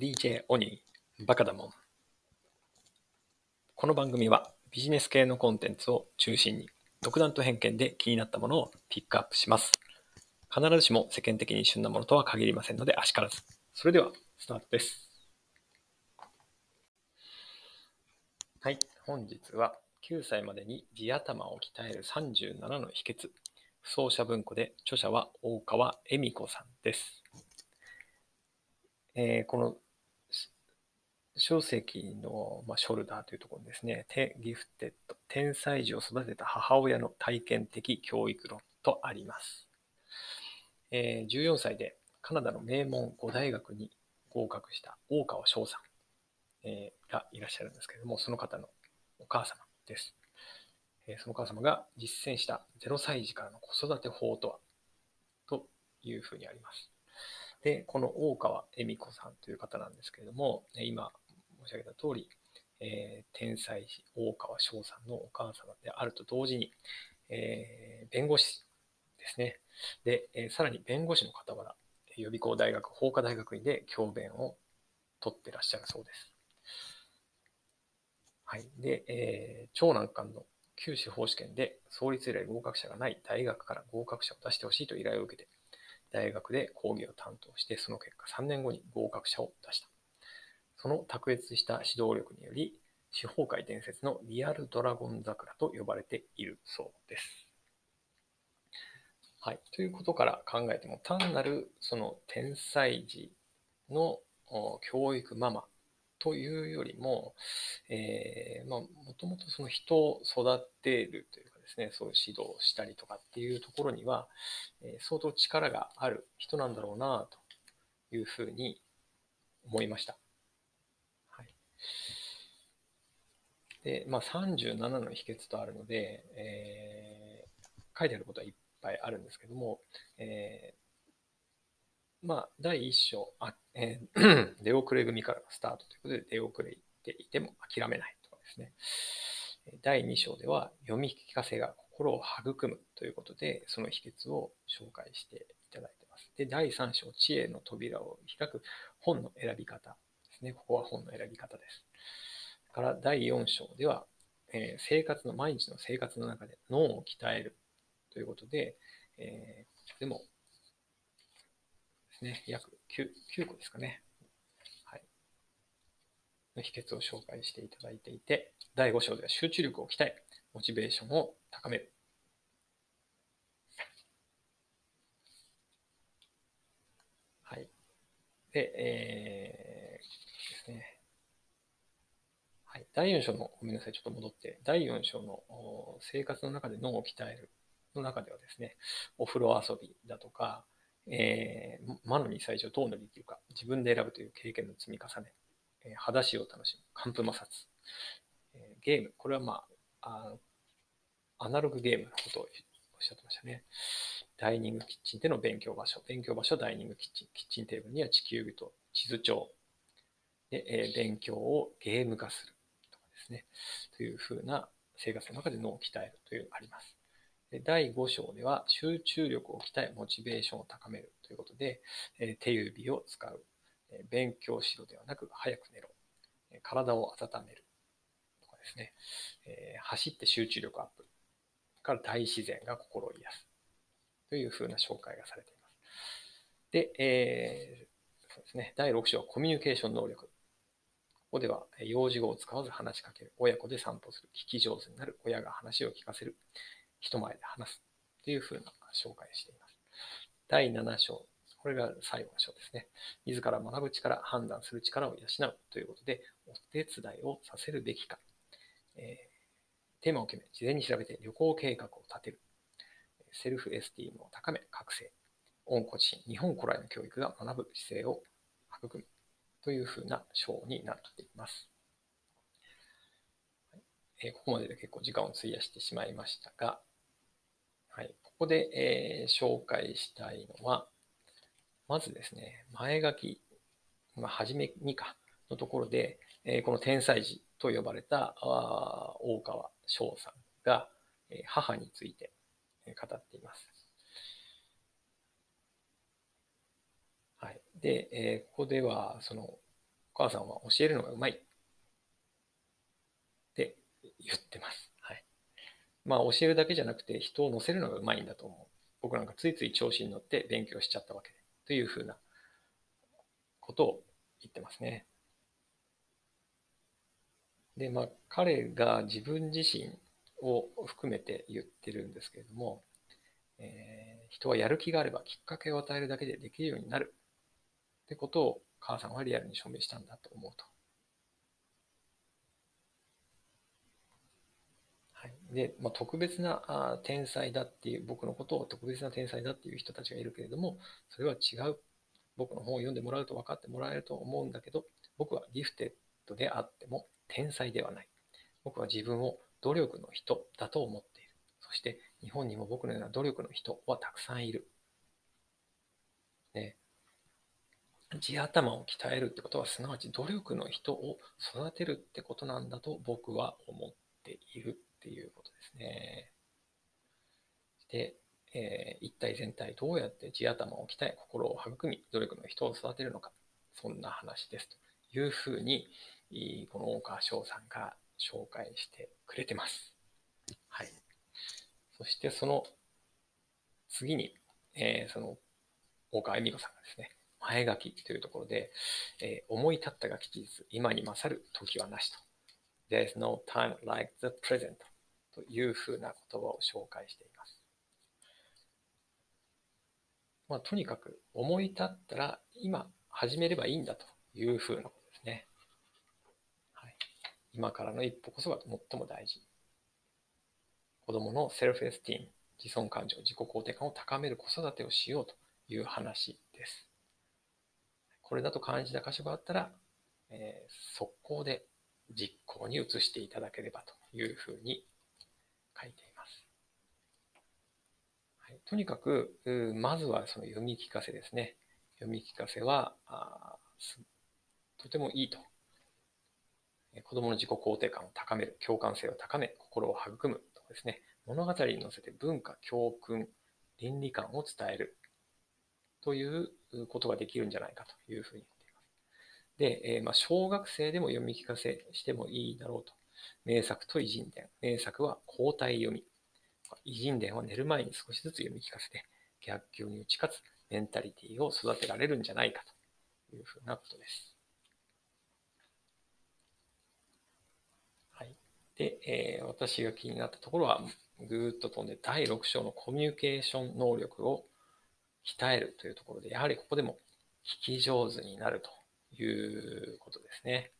DJ オニー、バカだもん。この番組はビジネス系のコンテンツを中心に独断と偏見で気になったものをピックアップします。必ずしも世間的に旬なものとは限りませんので、あしからず。それでは、スタートです。はい、本日は9歳までに地頭を鍛える37の秘訣。不走者文庫で著者は大川恵美子さんです。えーこの小石の、まあ、ショルダーというところですね、テギフテッド、天才児を育てた母親の体験的教育論とあります。えー14歳でカナダの名門5大学に合格した大川翔さん、えーがいらっしゃるんですけれども、その方のお母様です。えーそのお母様が実践した0歳児からの子育て法とは？というふうにあります。で、この大川恵美子さんという方なんですけれども、今申し上げた通り、えー天才児大川翔さんのお母様であると同時に、えー弁護士ですね。で、えーさらに弁護士の傍ら、予備校大学、法科大学院で教鞭を取ってらっしゃるそうです。はい。で、えー長男官の旧司法試験で創立以来合格者がない大学から合格者を出してほしいと依頼を受けて、大学で講義を担当して、その結果3年後に合格者を出した。その卓越した指導力により、司法界伝説のリアルドラゴン桜と呼ばれているそうです。はい。ということから考えても、単なるその天才児の教育ママというよりも、えーまあ、もともとその人を育てるというかですね、そういう指導をしたりとかっていうところには、えー相当力がある人なんだろうなというふうに思いました。はい。で、まあ、37の秘訣とあるので、えー書いてあることはいっぱいあるんですけども、えーまあ、第一章、あえー 出遅れ組からスタートということで、出遅れていても諦めないとかですね。第2章では、読み聞かせが心を育むということで、その秘訣を紹介していただいてます。で、第3章、知恵の扉を開く本の選び方ですね。ここは本の選び方です。から第4章では、えー生活の、毎日の生活の中で脳を鍛えるということで、えーでも、ですね、約 9, 9個ですかね。はい。の秘訣を紹介していただいていて、第5章では集中力を鍛え、モチベーションを高める。はい。で、えー、ですね。はい。第4章の、ごめんなさい、ちょっと戻って、第4章の生活の中で脳を鍛えるの中ではですね、お風呂遊びだとか、えー、魔の2歳児をどう乗り切るか、自分で選ぶという経験の積み重ね、えー裸足を楽しむ、寒風摩擦、えーゲーム、これはまあ、あアナログゲームのことをおっしゃってましたね。ダイニングキッチンでの勉強場所、勉強場所は、ダイニングキッチン、キッチンテーブルには地球儀と地図帳、でえー勉強をゲーム化する。ですね、というふうな生活の中で脳を鍛えるというのあります。第5章では集中力を鍛え、モチベーションを高めるということで、手指を使う、勉強しろではなく早く寝ろ、体を温める。とかですね、走って集中力アップ。から大自然が心を癒す。というふうな紹介がされています。で、えーそうですね、第6章はコミュニケーション能力。ここでは、えー幼児語を使わず話しかける、親子で散歩する、聞き上手になる、親が話を聞かせる、人前で話す。というふうな紹介をしています。第7章、これが最後の章ですね。自ら学ぶ力、判断する力を養うということで、お手伝いをさせるべきか、えーテーマを決め、事前に調べて旅行計画を立てる、セルフエスティームを高め、覚醒、温故知、日本古来の教育が学ぶ姿勢を育む。というふうな章になっています。えここまでで結構時間を費やしてしまいましたが、はい、ここで、えー紹介したいのは、まずですね、前書き、まあ、初めにかのところで、えこの天才児と呼ばれた大川翔さんが、え母について語っています。はい。で、えーここでは、その、お母さんは教えるのがうまいって言ってます。はい。まあ教えるだけじゃなくて人を乗せるのがうまいんだと思う。僕なんかついつい調子に乗って勉強しちゃったわけで。というふうなことを言ってますね。で、まあ彼が自分自身を含めて言ってるんですけれども、えー、人はやる気があればきっかけを与えるだけでできるようになるってことを母さんはリアルに証明したんだと思うと。はい、で、まあ、特別なあ天才だっていう、僕のことを特別な天才だっていう人たちがいるけれども、それは違う。僕の本を読んでもらうと分かってもらえると思うんだけど、僕はギフテッドであっても天才ではない。僕は自分を努力の人だと思っている。そして日本にも僕のような努力の人はたくさんいる。ね、地頭を鍛えるってことは、すなわち努力の人を育てるってことなんだと僕は思っているっていうことですね。で、えー、一体全体どうやって地頭を鍛え、心を育み、努力の人を育てるのか、そんな話ですというふうに、この大川翔さんが紹介してくれてます。はい。そしてその次に、えー、その大川恵美子さんがですね、前書きというところで、えー、思い立ったが吉日、今に勝る時はなしと。There's no time like the present というふうな言葉を紹介しています。まあ、とにかく思い立ったら今始めればいいんだというふうなことですね。はい、今からの一歩こそが最も大事。子供のセルフエスティーム、自尊感情、自己肯定感を高める子育てをしようという話です。これだと感じた箇所があったら、えー、速攻で実行に移していただければというふうに書いています。はい、とにかく、まずはその読み聞かせですね。読み聞かせは、あとてもいいと。子供の自己肯定感を高める、共感性を高め、心を育むとですね、物語に乗せて文化、教訓、倫理観を伝えるということができるんじゃないかというふうに言っています。で、えー、まあ、小学生でも読み聞かせしてもいいだろうと。名作と偉人伝。名作は交代読み。偉人伝は寝る前に少しずつ読み聞かせて、逆境に打ち勝つメンタリティを育てられるんじゃないかというふうなことです。はい。で、えー、私が気になったところは、ぐーっと飛んで第6章のコミュニケーション能力を鍛えるというところで、やはりここでも聞き上手になるということですね。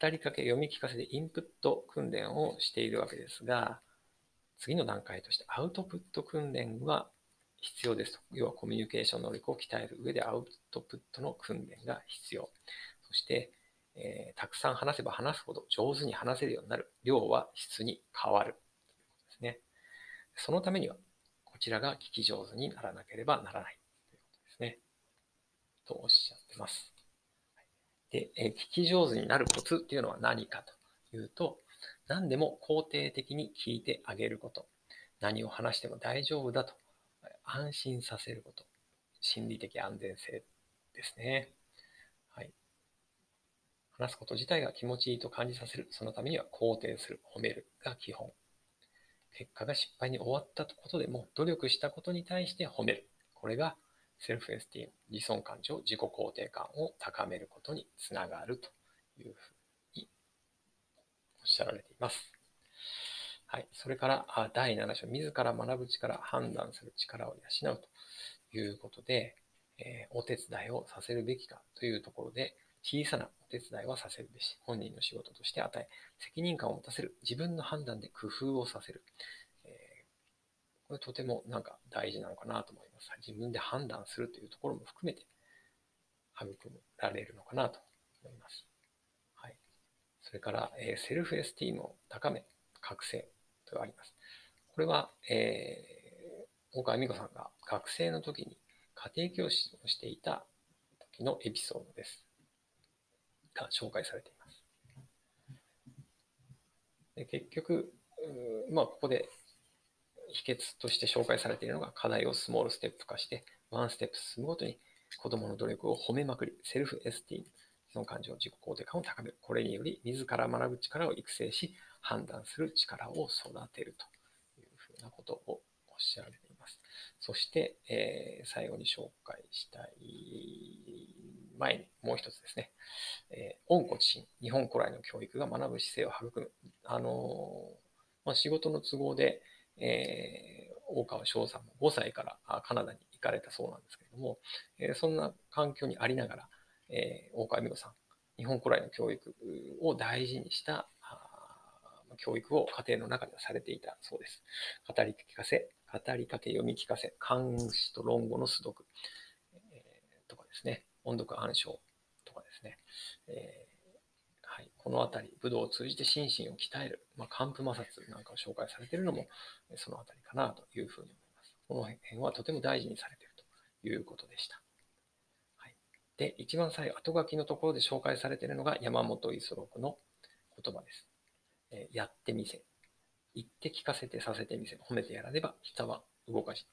語りかけ、読み聞かせでインプット訓練をしているわけですが、次の段階としてアウトプット訓練は必要ですと。要はコミュニケーション能力を鍛える上でアウトプットの訓練が必要。そして、えー、たくさん話せば話すほど上手に話せるようになる。量は質に変わる。ということですね。そのためにはこちらが聞き上手にならなければならないということですね。とおっしゃってます。で、え聞き上手になるコツっていうのは何かというと、何でも肯定的に聞いてあげること。何を話しても大丈夫だと安心させること。心理的安全性ですね。はい。話すこと自体が気持ちいいと感じさせる。そのためには肯定する、褒めるが基本。結果が失敗に終わったことでも、努力したことに対して褒める。これがセルフエスティーム、自尊感情、自己肯定感を高めることにつながるというふうにおっしゃられています。はい。それから、第7章、自ら学ぶ力、判断する力を養うということで、えー、お手伝いをさせるべきかというところで、小さなお手伝いはさせるべし、本人の仕事として与え、責任感を持たせる、自分の判断で工夫をさせる。えー、これとてもなんか大事なのかなと思います。自分で判断するというところも含めて、育られるのかなと思います。はい。それから、えー、セルフエスティームを高め、覚醒とあります。これは、えー、大川美子さんが学生の時に家庭教師をしていた時のエピソードです。が紹介されています。で結局、まあ、ここで秘訣として紹介されているのが課題をスモールステップ化して、ワンステップ進むごとに子供の努力を褒めまくり、セルフエスティーム、の感情、自己肯定感を高める。これにより、自ら学ぶ力を育成し、判断する力を育てるというふうなことをおっしゃられています。そして、えー、最後に紹介したい前にもう一つですね、えー、温故知新、日本古来の教育が学ぶ姿勢を育む。あの、まあ、仕事の都合で、えー、大川翔さんも5歳からカナダに行かれたそうなんですけれども、えー、そんな環境にありながら、えー、大川美子さん、日本古来の教育を大事にした教育を家庭の中ではされていたそうです。語り聞かせ、語りかけ読み聞かせ、漢詩と論語の素読、えー、とかですね、音読暗唱とかですね、え、はい、このあたり、武道を通じて心身を鍛える、まあ、寒風摩擦なんかを紹介されているのも、そのあたりかなというふうに思います。この辺はとても大事にされているということでした。はいで、一番最後、後書きのところで紹介されているのが山本五十六の言葉です。えやってみせ。言って聞かせてさせてみせ。褒めてやらねば人は動かし。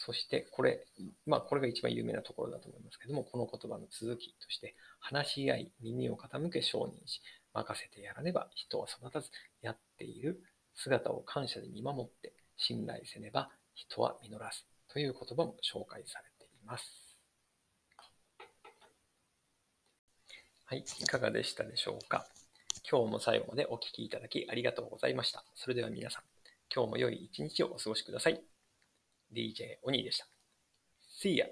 そして、これ、まあ、これが一番有名なところだと思いますけども、この言葉の続きとして、話し合い、耳を傾け承認し、任せてやらねば人は育たず、やっている姿を感謝で見守って、信頼せねば人は実らず。という言葉も紹介されています。はい、いかがでしたでしょうか？今日も最後までお聴きいただきありがとうございました。それでは皆さん、今日も良い一日をお過ごしください。DJ お兄でした。See ya!